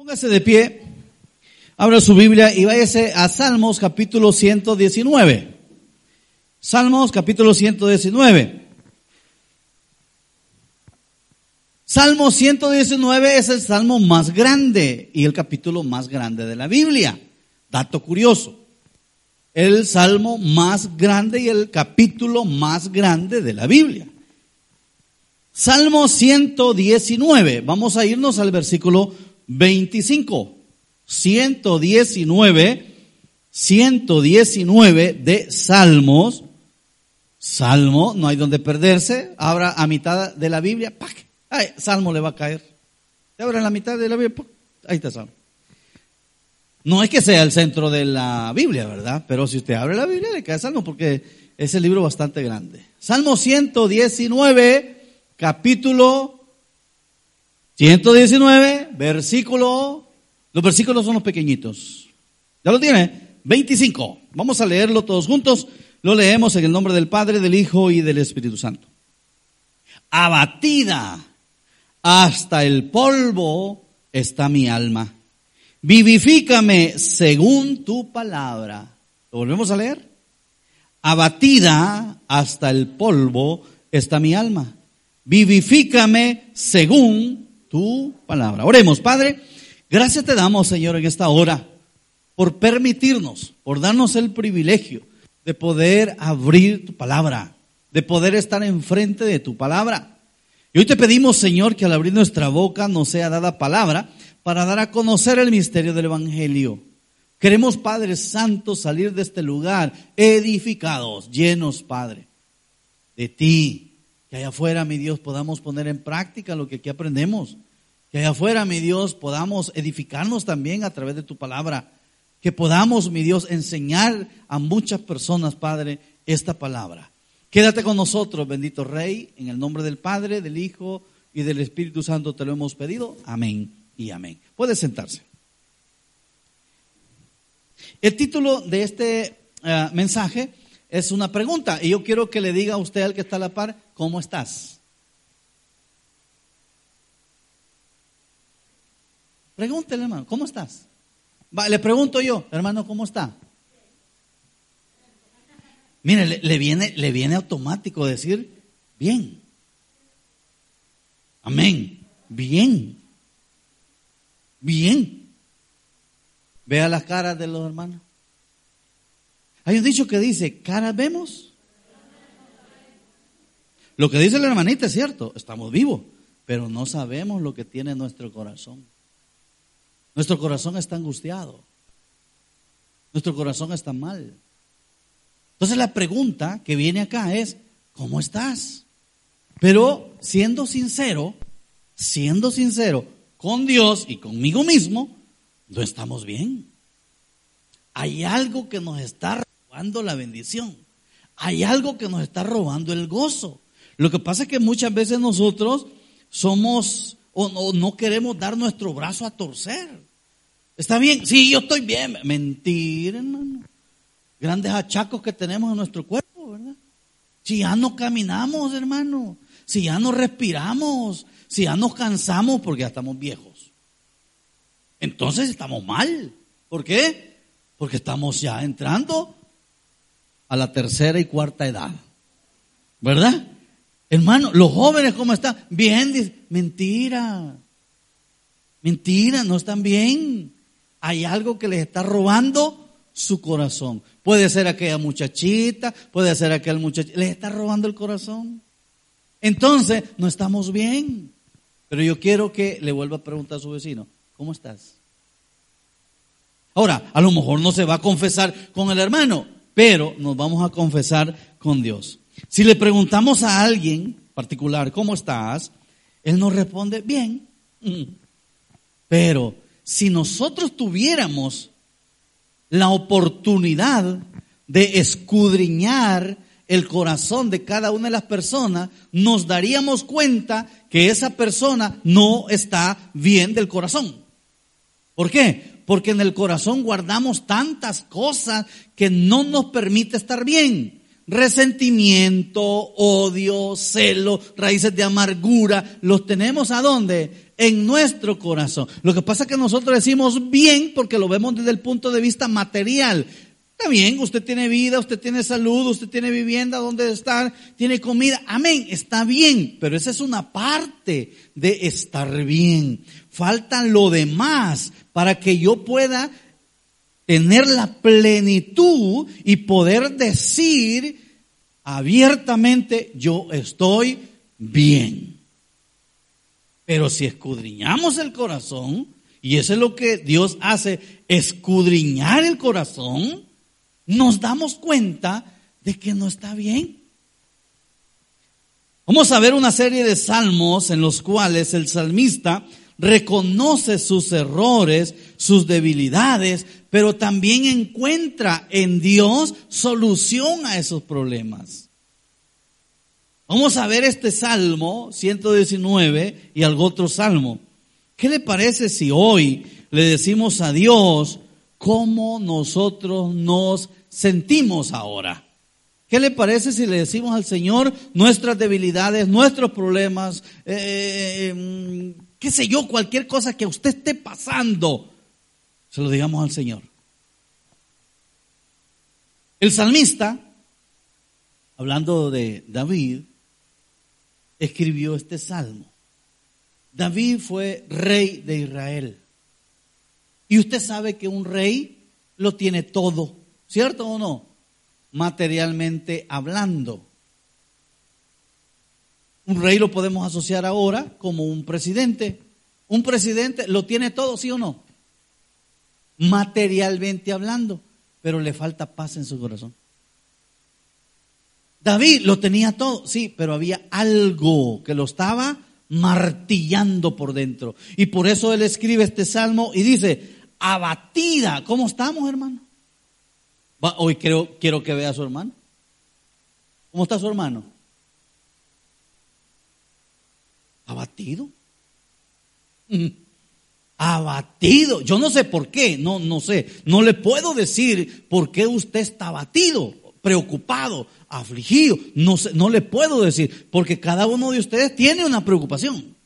Póngase de pie, abra su Biblia y váyase a Salmos capítulo 119. Salmos capítulo 119. Salmo 119 es el salmo más grande y el capítulo más grande de la Biblia. Dato curioso. El salmo más grande y el capítulo más grande de la Biblia. Salmo 119. Vamos a irnos al versículo 25. 119. 119 de Salmos. Salmo, no hay donde perderse. Abra a mitad de la Biblia. ¡pac! Ay, Salmo le va a caer. Abra la mitad de la Biblia. Ahí está Salmo. No es que sea el centro de la Biblia, ¿verdad? Pero si usted abre la Biblia le cae Salmo porque es el libro bastante grande. Salmo 119 capítulo 119, versículo, los versículos son los pequeñitos. ¿Ya lo tiene? 25. Vamos a leerlo todos juntos. Lo leemos en el nombre del Padre, del Hijo y del Espíritu Santo. Abatida hasta el polvo está mi alma. Vivifícame según tu palabra. ¿Lo volvemos a leer? Abatida hasta el polvo está mi alma vivifícame según tu palabra. Oremos, Padre, gracias te damos, Señor, en esta hora, por permitirnos, por darnos el privilegio de poder abrir tu palabra, de poder estar enfrente de tu palabra. Y hoy te pedimos, Señor, que al abrir nuestra boca nos sea dada palabra para dar a conocer el misterio del Evangelio. Queremos, Padre Santo, salir de este lugar edificados, llenos, Padre, de ti, que allá afuera, mi Dios, podamos poner en práctica lo que aquí aprendemos. Que allá afuera, mi Dios, podamos edificarnos también a través de tu palabra. Que podamos, mi Dios, enseñar a muchas personas, Padre, esta palabra. Quédate con nosotros, bendito Rey, en el nombre del Padre, del Hijo y del Espíritu Santo te lo hemos pedido. Amén y amén. Puede sentarse. El título de este eh, mensaje es una pregunta y yo quiero que le diga a usted al que está a la par, ¿cómo estás? Pregúntele, hermano, ¿cómo estás? le pregunto yo, hermano, ¿cómo está? Mire, le, viene, le viene automático decir, bien. Amén. Bien. Bien. Vea las caras de los hermanos. Hay un dicho que dice, cara vemos. Lo que dice la hermanita es cierto, estamos vivos, pero no sabemos lo que tiene nuestro corazón. Nuestro corazón está angustiado. Nuestro corazón está mal. Entonces la pregunta que viene acá es, ¿cómo estás? Pero siendo sincero, siendo sincero con Dios y conmigo mismo, no estamos bien. Hay algo que nos está robando la bendición. Hay algo que nos está robando el gozo. Lo que pasa es que muchas veces nosotros somos o no, queremos dar nuestro brazo a torcer. ¿Está bien? Sí, yo estoy bien. Mentira, hermano. Grandes achacos que tenemos en nuestro cuerpo, ¿verdad? Si ya no caminamos, hermano. Si ya no respiramos. Si ya nos cansamos porque ya estamos viejos. Entonces estamos mal. ¿Por qué? Porque estamos ya entrando a la tercera y cuarta edad. ¿Verdad? Hermano, los jóvenes, ¿cómo están? Bien, mentira. Mentira, no están bien. Hay algo que les está robando su corazón. Puede ser aquella muchachita, puede ser aquel muchachito, les está robando el corazón. Entonces, no estamos bien. Pero yo quiero que le vuelva a preguntar a su vecino, ¿cómo estás? Ahora, a lo mejor no se va a confesar con el hermano, pero nos vamos a confesar con Dios. Si le preguntamos a alguien particular, ¿cómo estás? Él nos responde, bien. Mm. Pero si nosotros tuviéramos la oportunidad de escudriñar el corazón de cada una de las personas, nos daríamos cuenta que esa persona no está bien del corazón. ¿Por qué? porque en el corazón guardamos tantas cosas que no nos permite estar bien. Resentimiento, odio, celo, raíces de amargura, los tenemos a dónde? En nuestro corazón. Lo que pasa es que nosotros decimos bien porque lo vemos desde el punto de vista material. Está bien, usted tiene vida, usted tiene salud, usted tiene vivienda donde estar, tiene comida. Amén, está bien, pero esa es una parte de estar bien. Falta lo demás para que yo pueda tener la plenitud y poder decir abiertamente, yo estoy bien. Pero si escudriñamos el corazón, y eso es lo que Dios hace, escudriñar el corazón, nos damos cuenta de que no está bien. Vamos a ver una serie de salmos en los cuales el salmista reconoce sus errores, sus debilidades, pero también encuentra en Dios solución a esos problemas. Vamos a ver este salmo 119 y algo otro salmo. ¿Qué le parece si hoy le decimos a Dios cómo nosotros nos sentimos ahora. ¿Qué le parece si le decimos al Señor nuestras debilidades, nuestros problemas, eh, eh, qué sé yo, cualquier cosa que usted esté pasando, se lo digamos al Señor? El salmista, hablando de David, escribió este salmo. David fue rey de Israel. Y usted sabe que un rey lo tiene todo. ¿Cierto o no? Materialmente hablando. Un rey lo podemos asociar ahora como un presidente. Un presidente lo tiene todo, ¿sí o no? Materialmente hablando, pero le falta paz en su corazón. David lo tenía todo, sí, pero había algo que lo estaba martillando por dentro. Y por eso él escribe este salmo y dice, abatida, ¿cómo estamos, hermano? Hoy quiero, quiero que vea a su hermano. ¿Cómo está su hermano? Abatido. Mm. Abatido. Yo no sé por qué, no, no sé. No le puedo decir por qué usted está abatido, preocupado, afligido. No, sé, no le puedo decir, porque cada uno de ustedes tiene una preocupación.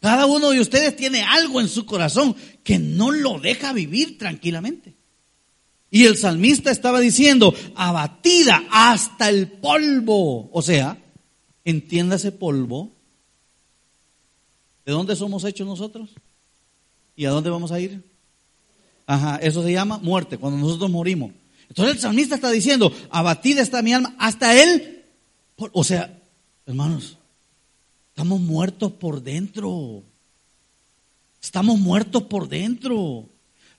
Cada uno de ustedes tiene algo en su corazón que no lo deja vivir tranquilamente. Y el salmista estaba diciendo, abatida hasta el polvo. O sea, entiéndase polvo. ¿De dónde somos hechos nosotros? ¿Y a dónde vamos a ir? Ajá, eso se llama muerte, cuando nosotros morimos. Entonces el salmista está diciendo, abatida está mi alma hasta él. O sea, hermanos, estamos muertos por dentro. Estamos muertos por dentro.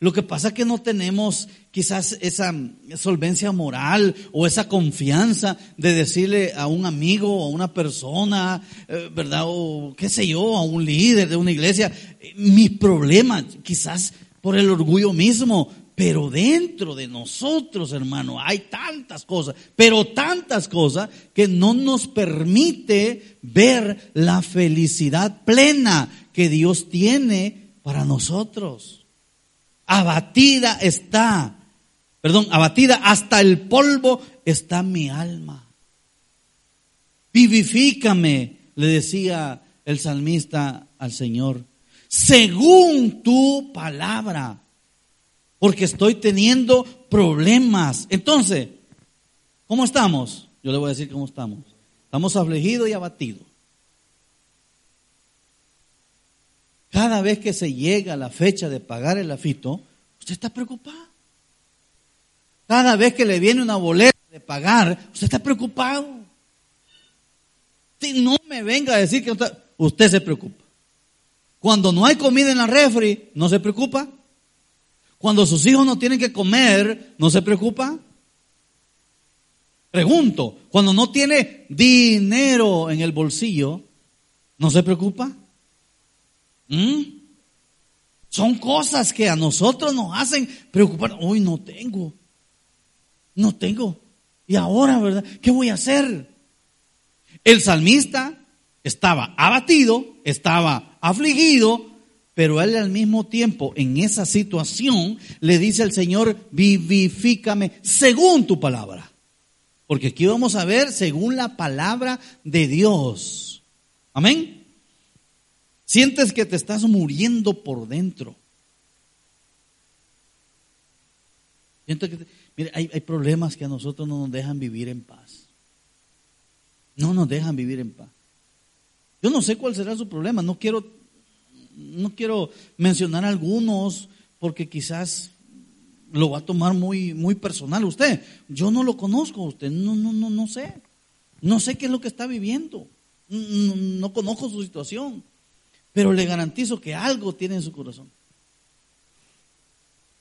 Lo que pasa es que no tenemos quizás esa solvencia moral o esa confianza de decirle a un amigo, a una persona, eh, ¿verdad? O qué sé yo, a un líder de una iglesia, mis problemas, quizás por el orgullo mismo, pero dentro de nosotros, hermano, hay tantas cosas, pero tantas cosas que no nos permite ver la felicidad plena que Dios tiene para nosotros abatida está, perdón, abatida hasta el polvo está mi alma. Vivifícame, le decía el salmista al Señor, según tu palabra, porque estoy teniendo problemas. Entonces, ¿cómo estamos? Yo le voy a decir cómo estamos. Estamos afligidos y abatidos. Cada vez que se llega la fecha de pagar el afito, usted está preocupado. Cada vez que le viene una boleta de pagar, usted está preocupado. Si no me venga a decir que usted, se preocupa. Cuando no hay comida en la refri, no se preocupa. Cuando sus hijos no tienen que comer, no se preocupa. Pregunto, cuando no tiene dinero en el bolsillo, ¿no se preocupa? ¿Mm? Son cosas que a nosotros nos hacen preocupar. Hoy no tengo. No tengo. Y ahora, ¿verdad? ¿Qué voy a hacer? El salmista estaba abatido, estaba afligido, pero él al mismo tiempo en esa situación le dice al Señor, vivifícame según tu palabra. Porque aquí vamos a ver según la palabra de Dios. Amén. Sientes que te estás muriendo por dentro. Siento que, mire, hay, problemas que a nosotros no nos dejan vivir en paz. No nos dejan vivir en paz. Yo no sé cuál será su problema. No quiero, no quiero mencionar algunos porque quizás lo va a tomar muy, muy personal usted. Yo no lo conozco usted, no, no, no, no sé. No sé qué es lo que está viviendo. No conozco su situación. Pero le garantizo que algo tiene en su corazón.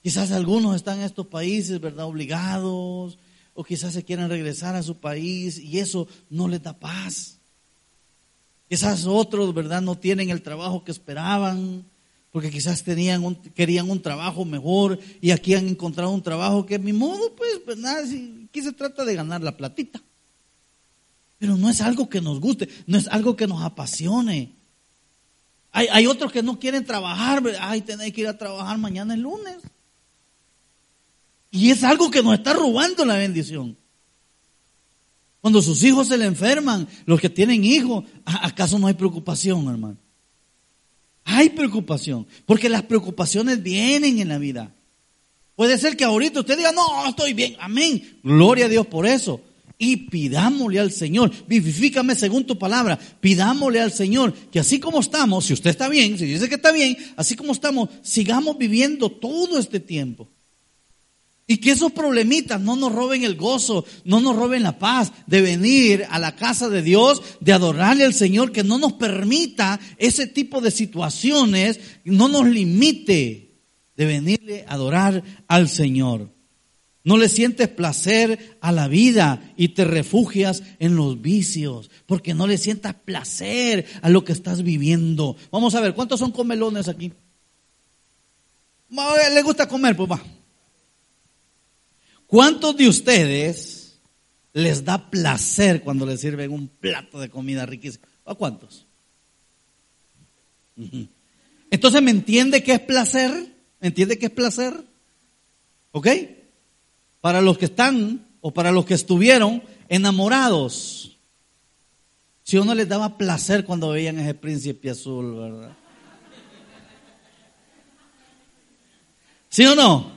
Quizás algunos están en estos países, ¿verdad? Obligados, o quizás se quieran regresar a su país y eso no les da paz. Quizás otros, ¿verdad? No tienen el trabajo que esperaban, porque quizás tenían un, querían un trabajo mejor y aquí han encontrado un trabajo que, a mi modo, pues, pues nada, aquí se trata de ganar la platita. Pero no es algo que nos guste, no es algo que nos apasione. Hay, otros que no quieren trabajar, ay, que ir a trabajar mañana el lunes. Y es algo que nos está robando la bendición. Cuando sus hijos se le enferman, los que tienen hijos, ¿acaso no hay preocupación, hermano? Hay preocupación, porque las preocupaciones vienen en la vida. Puede ser que ahorita usted diga, no, estoy bien, amén. Gloria a Dios por eso. Y pidámosle al Señor, vivifícame según tu palabra, pidámosle al Señor que así como estamos, si usted está bien, si dice que está bien, así como estamos, sigamos viviendo todo este tiempo. Y que esos problemitas no nos roben el gozo, no nos roben la paz de venir a la casa de Dios, de adorarle al Señor, que no nos permita ese tipo de situaciones, no nos limite de venirle a adorar al Señor. No le sientes placer a la vida y te refugias en los vicios, porque no le sientas placer a lo que estás viviendo. Vamos a ver, ¿cuántos son comelones aquí? ¿Le gusta comer? Pues. ¿Cuántos de ustedes les da placer cuando les sirven un plato de comida riquísima? ¿A cuántos? Entonces, ¿me entiende qué es placer? ¿Me entiende qué es placer? ¿Ok? Para los que están o para los que estuvieron enamorados. Si uno les daba placer cuando veían ese príncipe azul, ¿verdad? ¿Sí o no?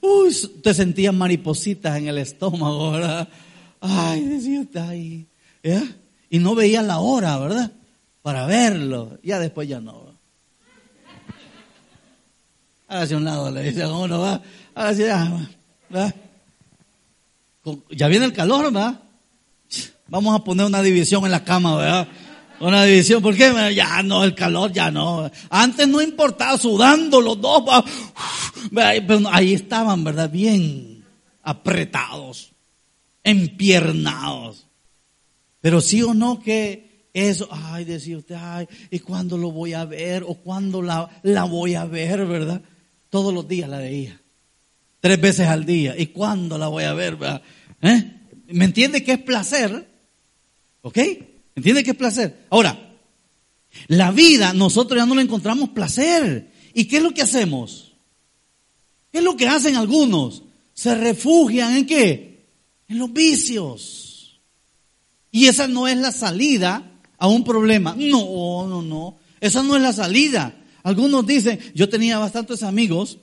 Uy, te sentías maripositas en el estómago, ¿verdad? Ay, decía ay. Y no veía la hora, ¿verdad? Para verlo. Ya después ya no. Hágase un lado, le dice a uno, va. Hágase ya, ¿verdad? Ya viene el calor, ¿verdad? Vamos a poner una división en la cama, ¿verdad? Una división, ¿por qué? Ya no, el calor ya no. Antes no importaba, sudando los dos. Pero ahí estaban, ¿verdad? Bien apretados, empiernados. Pero sí o no que eso, ay, decía usted, ay, ¿y cuándo lo voy a ver? ¿O cuándo la voy a ver, verdad? Todos los días la veía. Tres veces al día. ¿Y cuándo la voy a ver, verdad? ¿Eh? ¿Me entiende que es placer? ¿Ok? ¿Entiende qué es placer? Ahora, la vida nosotros ya no le encontramos placer. ¿Y qué es lo que hacemos? ¿Qué es lo que hacen algunos? Se refugian en qué? En los vicios. Y esa no es la salida a un problema. No, no, no. Esa no es la salida. Algunos dicen, yo tenía bastantes amigos,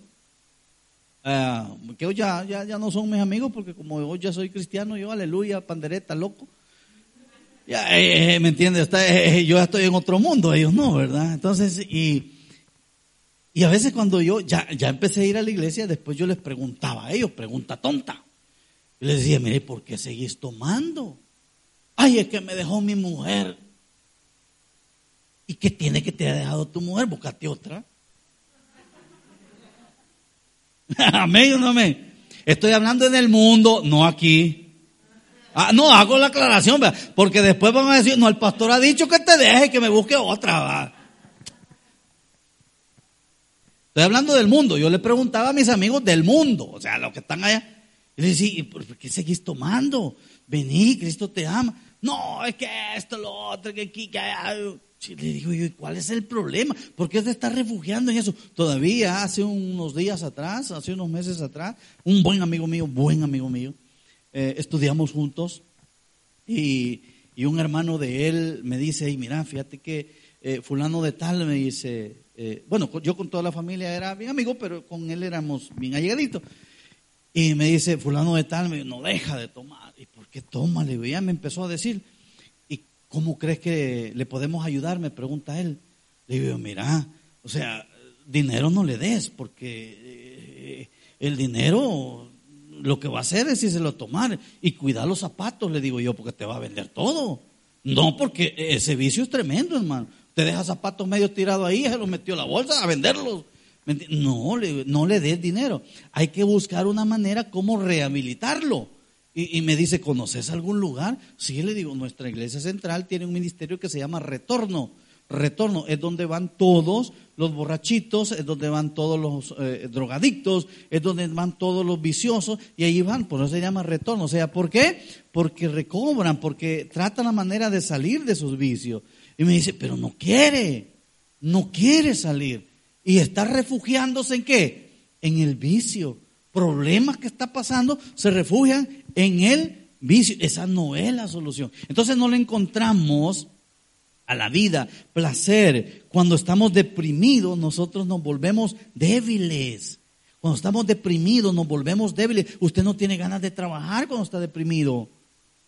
eh, que hoy ya, ya, ya no son mis amigos porque como hoy ya soy cristiano, yo aleluya, pandereta, loco. Ya, eh, eh, ¿Me entiendes? Yo estoy en otro mundo, ellos no, ¿verdad? Entonces, y, y a veces cuando yo ya, ya empecé a ir a la iglesia, después yo les preguntaba a ellos, pregunta tonta. Y les decía, mire, ¿por qué seguís tomando? Ay, es que me dejó mi mujer. ¿Y qué tiene que te ha dejado tu mujer? Buscate otra. amén o no amén. Estoy hablando en el mundo, no aquí. Ah, no, hago la aclaración, porque después van a decir, no, el pastor ha dicho que te deje, que me busque otra. Estoy hablando del mundo. Yo le preguntaba a mis amigos del mundo, o sea, los que están allá. Y le decía, ¿por qué seguís tomando? Vení, Cristo te ama. No, es que esto, lo otro, que aquí, que allá. Le digo yo, ¿cuál es el problema? ¿Por qué te estás refugiando en eso? Todavía hace unos días atrás, hace unos meses atrás, un buen amigo mío, buen amigo mío, eh, estudiamos juntos Y, y un hermano de él me dice, y mira, fíjate que eh, fulano de tal me dice, eh, bueno, yo con toda la familia era bien amigo, pero con él éramos bien allegaditos. Y me dice, fulano de tal, me dice, no deja de tomar. ¿Y por qué toma? Le digo, ya me empezó a decir. ¿Y cómo crees que le podemos ayudar? Me pregunta él. Le digo, mira, o sea, dinero no le des, porque eh, el dinero lo que va a hacer es irse lo tomar y cuidar los zapatos, le digo yo, porque te va a vender todo. No, porque ese vicio es tremendo, hermano. Te deja zapatos medio tirados ahí, se los metió en la bolsa a venderlos. No, no le des dinero. Hay que buscar una manera como rehabilitarlo. Y, me dice, ¿conoces algún lugar? Sí, le digo, nuestra iglesia central tiene un ministerio que se llama Retorno retorno, es donde van todos los borrachitos, es donde van todos los eh, drogadictos, es donde van todos los viciosos, y ahí van, por eso se llama retorno. O sea, ¿por qué? Porque recobran, porque tratan la manera de salir de sus vicios. Y me dice, pero no quiere, no quiere salir. Y está refugiándose en qué? En el vicio. Problemas que está pasando se refugian en el vicio. Esa no es la solución. Entonces no le encontramos a la vida, placer. Cuando estamos deprimidos, nosotros nos volvemos débiles. Cuando estamos deprimidos, nos volvemos débiles. Usted no tiene ganas de trabajar cuando está deprimido.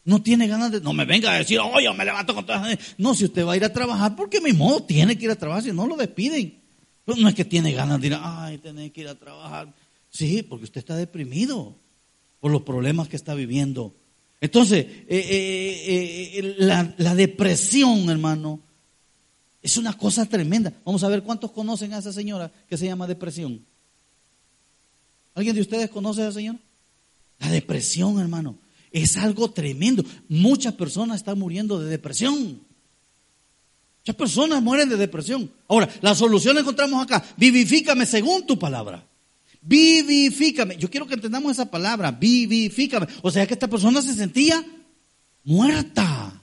No tiene ganas de, no me venga a decir, oye, me levanto con todas No, si usted va a ir a trabajar, porque mi modo tiene que ir a trabajar, si no lo despiden. no es que tiene ganas de ir, ay, tiene que ir a trabajar. Sí, porque usted está deprimido por los problemas que está viviendo. Entonces, eh, eh, eh, la, depresión, hermano, es una cosa tremenda. Vamos a ver cuántos conocen a esa señora que se llama depresión. ¿Alguien de ustedes conoce a esa señora? La depresión, hermano, es algo tremendo. Muchas personas están muriendo de depresión. Muchas personas mueren de depresión. Ahora, la solución la encontramos acá. Vivifícame según tu palabra. Vivifícame. Yo quiero que entendamos esa palabra, vivifícame. O sea que esta persona se sentía muerta.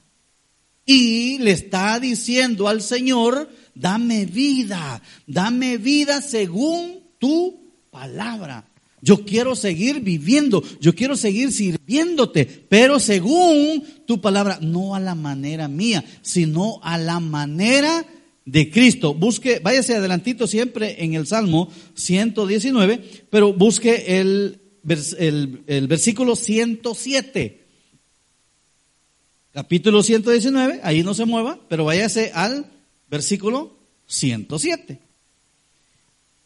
Y le está diciendo al Señor, dame vida, dame vida según tu palabra. Yo quiero seguir viviendo, yo quiero seguir sirviéndote, pero según tu palabra, no a la manera mía, sino a la manera de Cristo. Busque, váyase adelantito siempre en el Salmo 119, pero busque el, el, versículo 107. Capítulo 119, ahí no se mueva, pero váyase al versículo 107.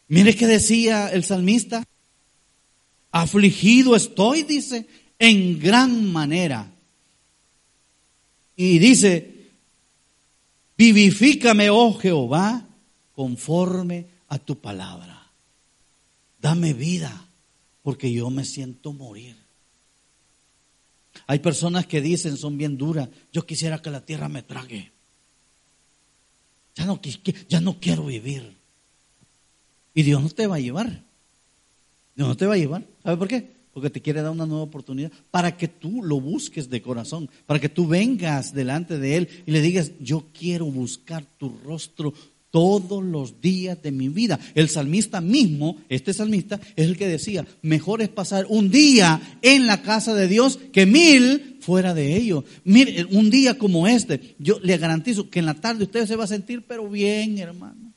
Mire que decía el salmista, afligido estoy, dice, en gran manera. Y dice, Vivifícame, oh Jehová, conforme a tu palabra. Dame vida, porque yo me siento morir. Hay personas que dicen, son bien duras, yo quisiera que la tierra me trague. Ya no, ya no quiero vivir. Y Dios no te va a llevar. Dios no te va a llevar. ¿Sabe por qué? Porque te quiere dar una nueva oportunidad, para que tú lo busques de corazón, para que tú vengas delante de Él y le digas, yo quiero buscar tu rostro todos los días de mi vida. El salmista mismo, este salmista, es el que decía, mejor es pasar un día en la casa de Dios que mil fuera de ello. Mire, un día como este, yo le garantizo que en la tarde usted se va a sentir, pero bien, hermano.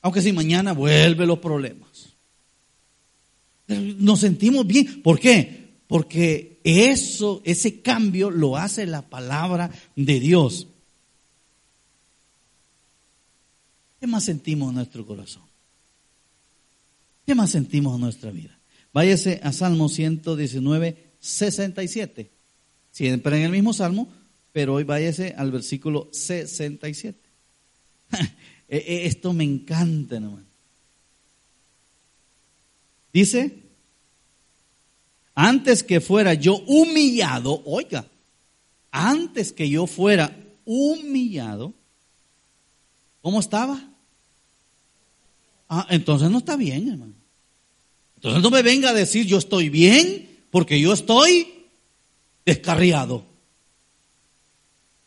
Aunque si mañana vuelve los problemas. Nos sentimos bien. ¿Por qué? Porque eso, ese cambio lo hace la palabra de Dios. ¿Qué más sentimos en nuestro corazón? ¿Qué más sentimos en nuestra vida? Váyase a Salmo 119, 67. Siempre en el mismo Salmo, pero hoy váyase al versículo 67. E, e, esto me encanta, hermano. Dice, antes que fuera yo humillado, oiga, antes que yo fuera humillado, ¿cómo estaba? Ah, entonces no está bien, hermano. Entonces no me venga a decir yo estoy bien porque yo estoy descarriado.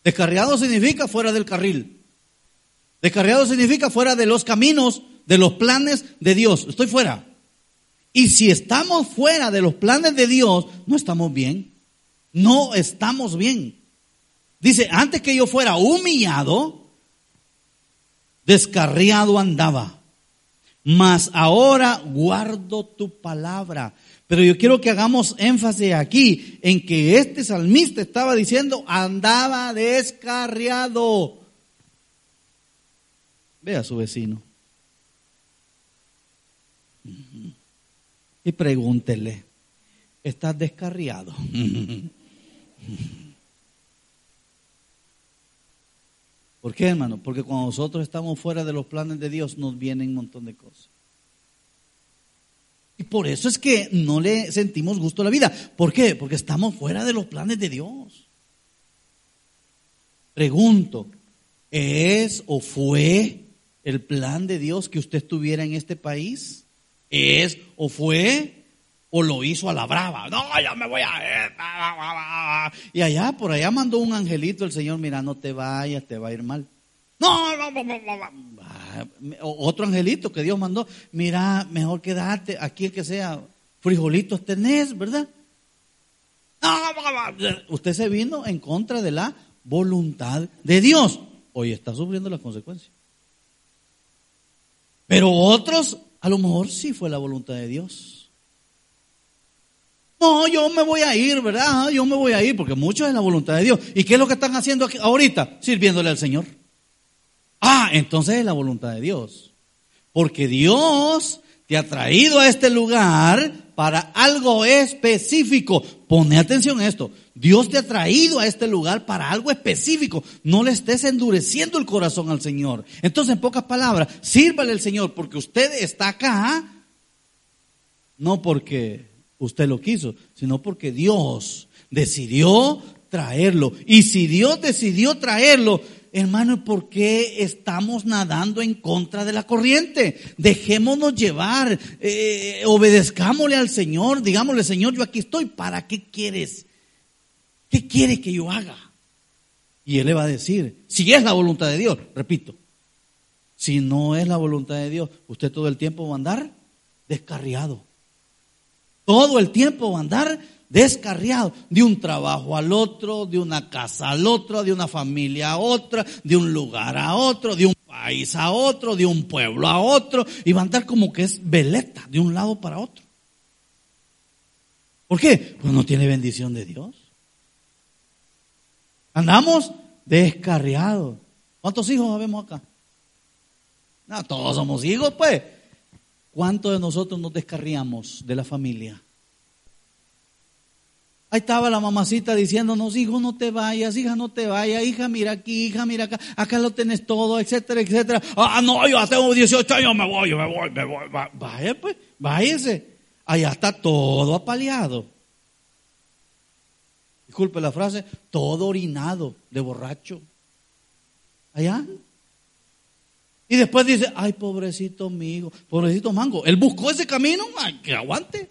Descarriado significa fuera del carril. Descarriado significa fuera de los caminos, de los planes de Dios. Estoy fuera. Y si estamos fuera de los planes de Dios, no estamos bien. No estamos bien. Dice, antes que yo fuera humillado, descarriado andaba, mas ahora guardo tu palabra. Pero yo quiero que hagamos énfasis aquí en que este salmista estaba diciendo, andaba descarriado. Ve a su vecino. Y pregúntele, ¿estás descarriado? ¿Por qué, hermano? Porque cuando nosotros estamos fuera de los planes de Dios nos vienen un montón de cosas. Y por eso es que no le sentimos gusto a la vida. ¿Por qué? Porque estamos fuera de los planes de Dios. Pregunto, ¿es o fue el plan de Dios que usted estuviera en este país? ¿Es o fue o lo hizo a la brava? No, ya me voy a... Y allá, por allá mandó un angelito el Señor, mira, no te vayas, te va a ir mal. No, no, no, no, no. Otro angelito que Dios mandó, mira, mejor quédate aquí el que sea frijolitos tenés, ¿verdad? Usted se vino en contra de la voluntad de Dios. Hoy está sufriendo las consecuencias. Pero otros, a lo mejor sí fue la voluntad de Dios. No, yo me voy a ir, ¿verdad? Yo me voy a ir, porque mucho es la voluntad de Dios. ¿Y qué es lo que están haciendo ahorita? Sirviéndole al Señor. Ah, entonces es la voluntad de Dios. Porque Dios te ha traído a este lugar para algo específico. Pone atención a esto. Dios te ha traído a este lugar para algo específico. No le estés endureciendo el corazón al Señor. Entonces, en pocas palabras, sírvale al Señor porque usted está acá, no porque usted lo quiso, sino porque Dios decidió traerlo. Y si Dios decidió traerlo, hermano, ¿por qué estamos nadando en contra de la corriente? Dejémonos llevar, eh, obedezcámosle al Señor, digámosle, Señor, yo aquí estoy, ¿para qué quieres? ¿Qué quiere que yo haga? Y él le va a decir, si es la voluntad de Dios, repito, si no es la voluntad de Dios, usted todo el tiempo va a andar descarriado. Todo el tiempo andar descarriado, de un trabajo al otro, de una casa al otro, de una familia a otra, de un lugar a otro, de un país a otro, de un pueblo a otro, y va a andar como que es veleta, de un lado para otro. ¿Por qué? Pues no tiene bendición de Dios. Andamos descarriados. ¿Cuántos hijos habemos acá? No, todos somos hijos, pues. ¿Cuántos de nosotros nos descarriamos de la familia? Ahí estaba la mamacita diciéndonos, hijo, no te vayas, hija, no te vayas, hija, mira aquí, hija, mira acá, acá lo tenés todo, etcétera, etcétera. Ah, no, yo tengo 18 años, me voy, me voy, me voy. Vaya, pues, váyase. Allá está todo apaleado disculpe la frase, todo orinado de borracho. Allá. Y después dice, ay, pobrecito mío, pobrecito mango. Él buscó ese camino, ay, que aguante.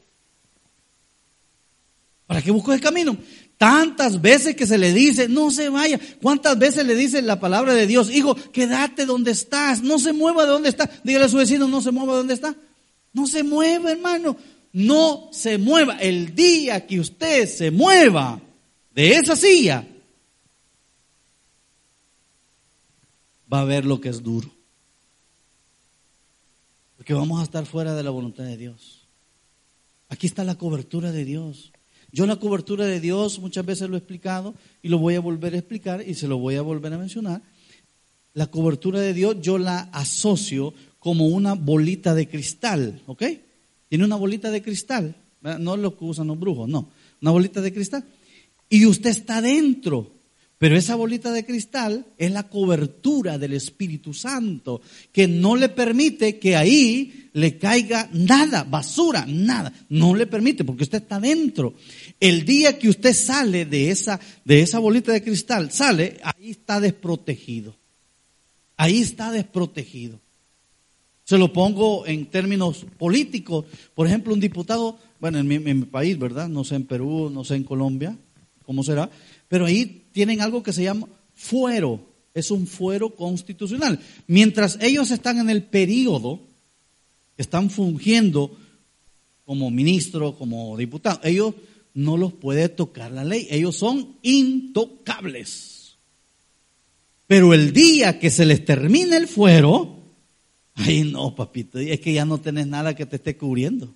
¿Para qué buscó ese camino? Tantas veces que se le dice, no se vaya. ¿Cuántas veces le dice la palabra de Dios, hijo, quédate donde estás, no se mueva de donde está? Dígale a su vecino, no se mueva de donde está. No se mueva, hermano. No se mueva. El día que usted se mueva, de esa silla, va a ver lo que es duro. Porque vamos a estar fuera de la voluntad de Dios. Aquí está la cobertura de Dios. Yo la cobertura de Dios muchas veces lo he explicado y lo voy a volver a explicar y se lo voy a volver a mencionar. La cobertura de Dios yo la asocio como una bolita de cristal, ¿ok? Tiene una bolita de cristal, no lo que usan los brujos, no, una bolita de cristal y usted está dentro. Pero esa bolita de cristal es la cobertura del Espíritu Santo, que no le permite que ahí le caiga nada, basura, nada. No le permite porque usted está dentro. El día que usted sale de esa, de esa bolita de cristal, sale, ahí está desprotegido. Ahí está desprotegido. Se lo pongo en términos políticos. Por ejemplo, un diputado, bueno, en mi, en mi país, ¿verdad? No sé en Perú, no sé en Colombia, cómo será, pero ahí tienen algo que se llama fuero, es un fuero constitucional. Mientras ellos están en el periodo, están fungiendo como ministro, como diputado, ellos no los puede tocar la ley. Ellos son intocables. Pero el día que se les termine el fuero, ay no, papito, es que ya no tenés nada que te esté cubriendo.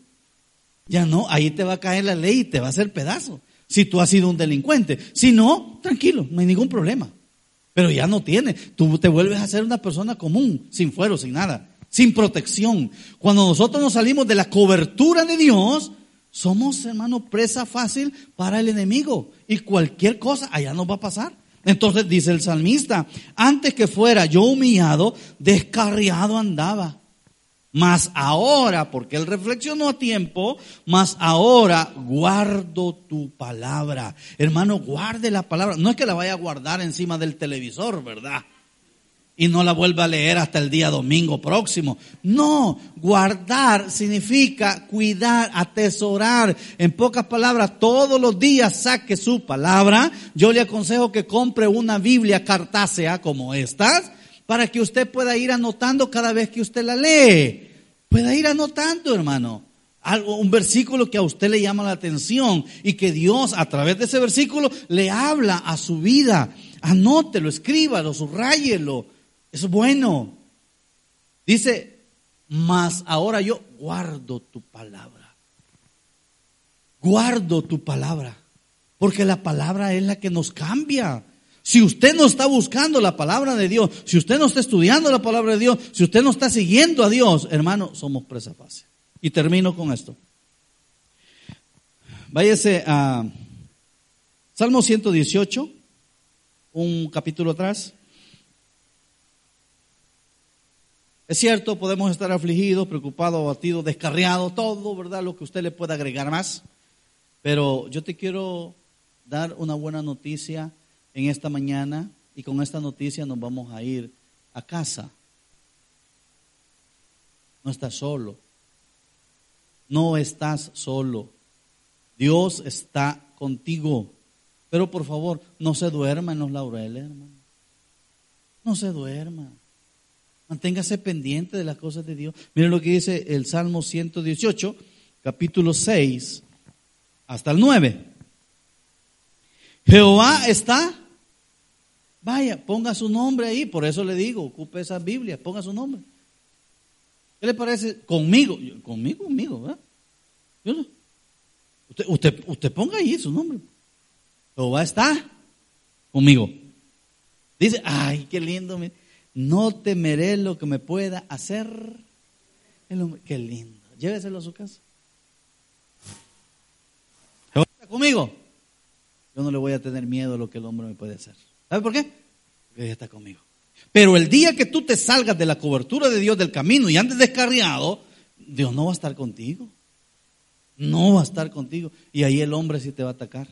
Ya no, ahí te va a caer la ley y te va a hacer pedazo. Si tú has sido un delincuente. Si no, tranquilo, no hay ningún problema. Pero ya no tiene. Tú te vuelves a ser una persona común, sin fuero, sin nada, sin protección. Cuando nosotros nos salimos de la cobertura de Dios, somos, hermano, presa fácil para el enemigo. Y cualquier cosa allá nos va a pasar. Entonces dice el salmista, antes que fuera yo humillado, descarriado andaba. Mas ahora, porque él reflexionó a tiempo, mas ahora guardo tu palabra. Hermano, guarde la palabra. No es que la vaya a guardar encima del televisor, ¿verdad? y no la vuelva a leer hasta el día domingo próximo. No, guardar significa cuidar, atesorar. En pocas palabras, todos los días saque su palabra. Yo le aconsejo que compre una Biblia cartácea como estas para que usted pueda ir anotando cada vez que usted la lee. Pueda ir anotando, hermano. Algo, un versículo que a usted le llama la atención y que Dios a través de ese versículo le habla a su vida. Anótelo, escríbalo, subrayelo es bueno. Dice, mas ahora yo guardo tu palabra. Guardo tu palabra. Porque la palabra es la que nos cambia. Si usted no está buscando la palabra de Dios, si usted no está estudiando la palabra de Dios, si usted no está siguiendo a Dios, hermano, somos presa fácil. Y termino con esto. Váyase a Salmo 118, un capítulo atrás. Es cierto, podemos estar afligidos, preocupados, abatidos, descarriados, todo, ¿verdad? Lo que usted le pueda agregar más. Pero yo te quiero dar una buena noticia en esta mañana y con esta noticia nos vamos a ir a casa. No estás solo. No estás solo. Dios está contigo. Pero por favor, no se duerma en los laureles, hermano. No se duerma. Manténgase pendiente de las cosas de Dios. Miren lo que dice el Salmo 118, capítulo 6, hasta el 9. Jehová está. Vaya, ponga su nombre ahí, por eso le digo, ocupe esa Biblia, ponga su nombre. ¿Qué le parece? Conmigo, conmigo, conmigo, ¿verdad? Usted, usted, usted ponga ahí su nombre. Jehová está conmigo. Dice, ay, qué lindo no temeré lo que me pueda hacer el hombre. Qué lindo. Lléveselo a su casa. Jehová está conmigo. Yo no le voy a tener miedo a lo que el hombre me puede hacer. ¿Sabe por qué? Porque Dios está conmigo. Pero el día que tú te salgas de la cobertura de Dios del camino y andes descarriado, Dios no va a estar contigo. No va a estar contigo. Y ahí el hombre sí te va a atacar.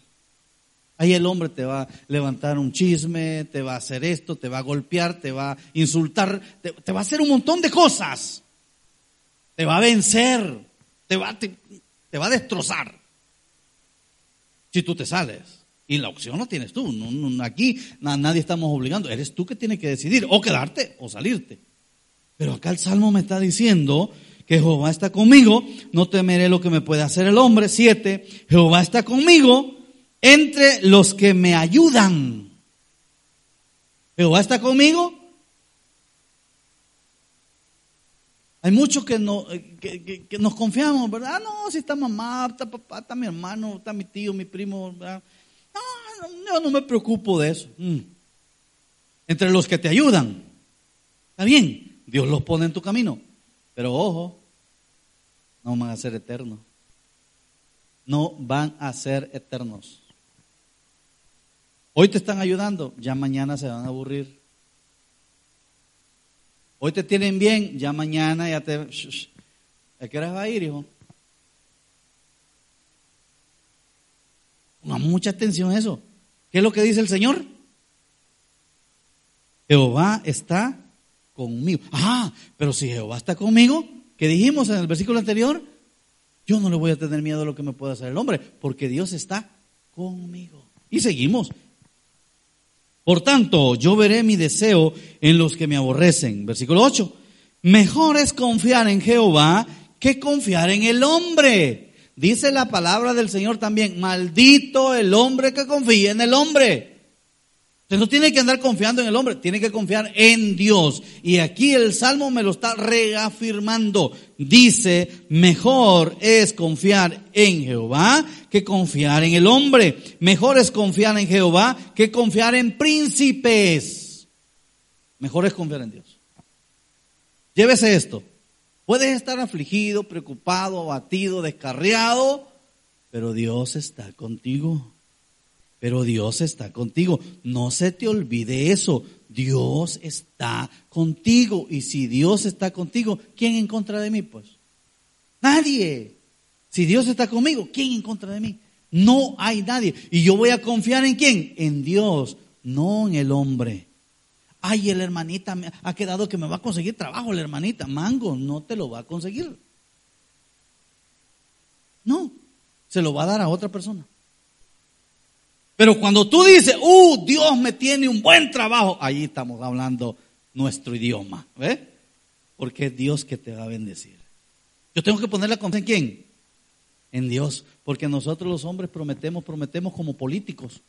Ahí el hombre te va a levantar un chisme, te va a hacer esto, te va a golpear, te va a insultar, te, va a hacer un montón de cosas. Te va a vencer, te va, te, va a destrozar. Si tú te sales. Y la opción no tienes tú. aquí nadie estamos obligando. Eres tú que tienes que decidir o quedarte o salirte. Pero acá el Salmo me está diciendo que Jehová está conmigo, no temeré lo que me puede hacer el hombre. Siete, Jehová está conmigo, entre los que me ayudan. Jehová está conmigo. Hay muchos que, que, nos confiamos, ¿verdad? Ah, no, si está mamá, está papá, está mi hermano, está mi tío, mi primo. No, yo no me preocupo de eso. Mm. Entre los que te ayudan. Está bien, Dios los pone en tu camino. Pero ojo, no van a ser eternos. No van a ser eternos. Hoy te están ayudando, ya mañana se van a aburrir. Hoy te tienen bien, ya mañana ya te... ¿A qué va a ir, hijo? Ponga mucha atención a eso. ¿Qué es lo que dice el Señor? Jehová está conmigo. Ah, pero si Jehová está conmigo, ¿qué dijimos en el versículo anterior? Yo no le voy a tener miedo a lo que me pueda hacer el hombre, porque Dios está conmigo. Y seguimos. Por tanto, yo veré mi deseo en los que me aborrecen. Versículo 8. Mejor es confiar en Jehová que confiar en el hombre. Dice la palabra del Señor también, maldito el hombre que confía en el hombre. Usted no tiene que andar confiando en el hombre, tiene que confiar en Dios. Y aquí el Salmo me lo está reafirmando. Dice, mejor es confiar en Jehová que confiar en el hombre. Mejor es confiar en Jehová que confiar en príncipes. Mejor es confiar en Dios. Llévese esto. Puedes estar afligido, preocupado, abatido, descarriado, pero Dios está contigo. Pero Dios está contigo. No se te olvide eso. Dios está contigo. Y si Dios está contigo, ¿quién en contra de mí? Pues nadie. Si Dios está conmigo, ¿quién en contra de mí? No hay nadie. Y yo voy a confiar en quién? En Dios, no en el hombre. Ay, el hermanita ha quedado que me va a conseguir trabajo, la hermanita. Mango, no te lo va a conseguir. No, se lo va a dar a otra persona. Pero cuando tú dices, uh, Dios me tiene un buen trabajo, ahí estamos hablando nuestro idioma, ¿ves? Porque es Dios que te va a bendecir. Yo tengo que poner la confianza en quién? En Dios. Porque nosotros los hombres prometemos, prometemos como políticos.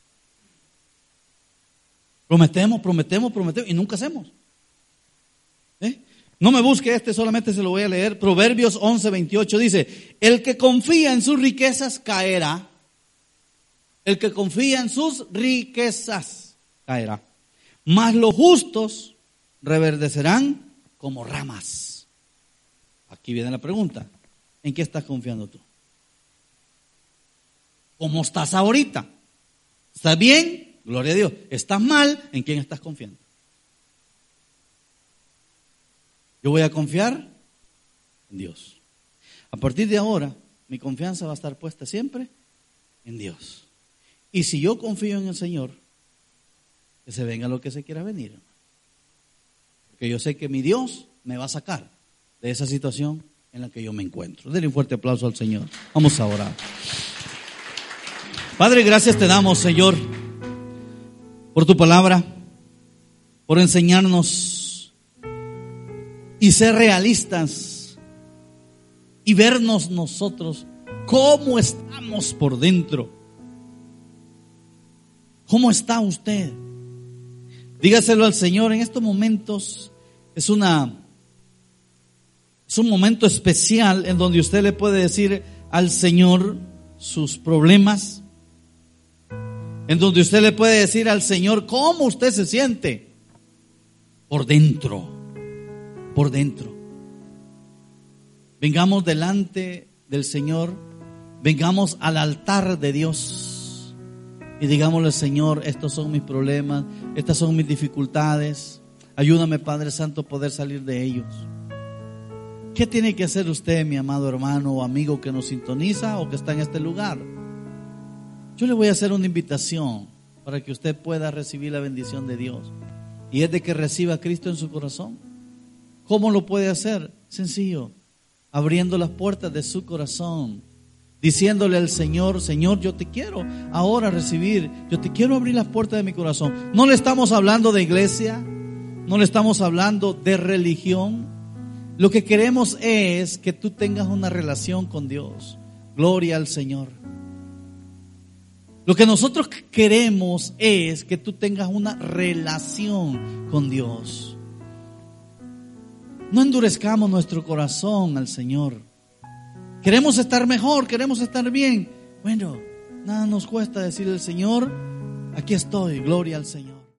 Prometemos, prometemos, prometemos y nunca hacemos. ¿Eh? No me busque este, solamente se lo voy a leer. Proverbios 11, 28 dice, el que confía en sus riquezas caerá el que confía en sus riquezas caerá. Mas los justos reverdecerán como ramas. Aquí viene la pregunta. ¿En qué estás confiando tú? ¿Cómo estás ahorita? ¿Estás bien? Gloria a Dios. ¿Estás mal? ¿En quién estás confiando? Yo voy a confiar en Dios. A partir de ahora, mi confianza va a estar puesta siempre en Dios. Y si yo confío en el Señor, que se venga lo que se quiera venir. Porque yo sé que mi Dios me va a sacar de esa situación en la que yo me encuentro. Denle un fuerte aplauso al Señor. Vamos a orar. Padre, gracias te damos, Señor, por tu palabra, por enseñarnos y ser realistas y vernos nosotros cómo estamos por dentro ¿Cómo está usted? Dígaselo al Señor. En estos momentos es una es un momento especial en donde usted le puede decir al Señor sus problemas. En donde usted le puede decir al Señor cómo usted se siente por dentro. Por dentro. Vengamos delante del Señor. Vengamos al altar de Dios y digámosle, Señor, estos son mis problemas, estas son mis dificultades. Ayúdame, Padre Santo, a poder salir de ellos. ¿Qué tiene que hacer usted, mi amado hermano o amigo que nos sintoniza o que está en este lugar? Yo le voy a hacer una invitación para que usted pueda recibir la bendición de Dios. Y es de que reciba a Cristo en su corazón. ¿Cómo lo puede hacer? Sencillo, abriendo las puertas de su corazón diciéndole al Señor, Señor, yo te quiero ahora recibir, yo te quiero abrir las puertas de mi corazón. No le estamos hablando de iglesia, no le estamos hablando de religión. Lo que queremos es que tú tengas una relación con Dios. Gloria al Señor. Lo que nosotros queremos es que tú tengas una relación con Dios. No endurezcamos nuestro corazón al Señor. Queremos estar mejor, queremos estar bien. Bueno, nada nos cuesta decirle al Señor, aquí estoy, gloria al Señor.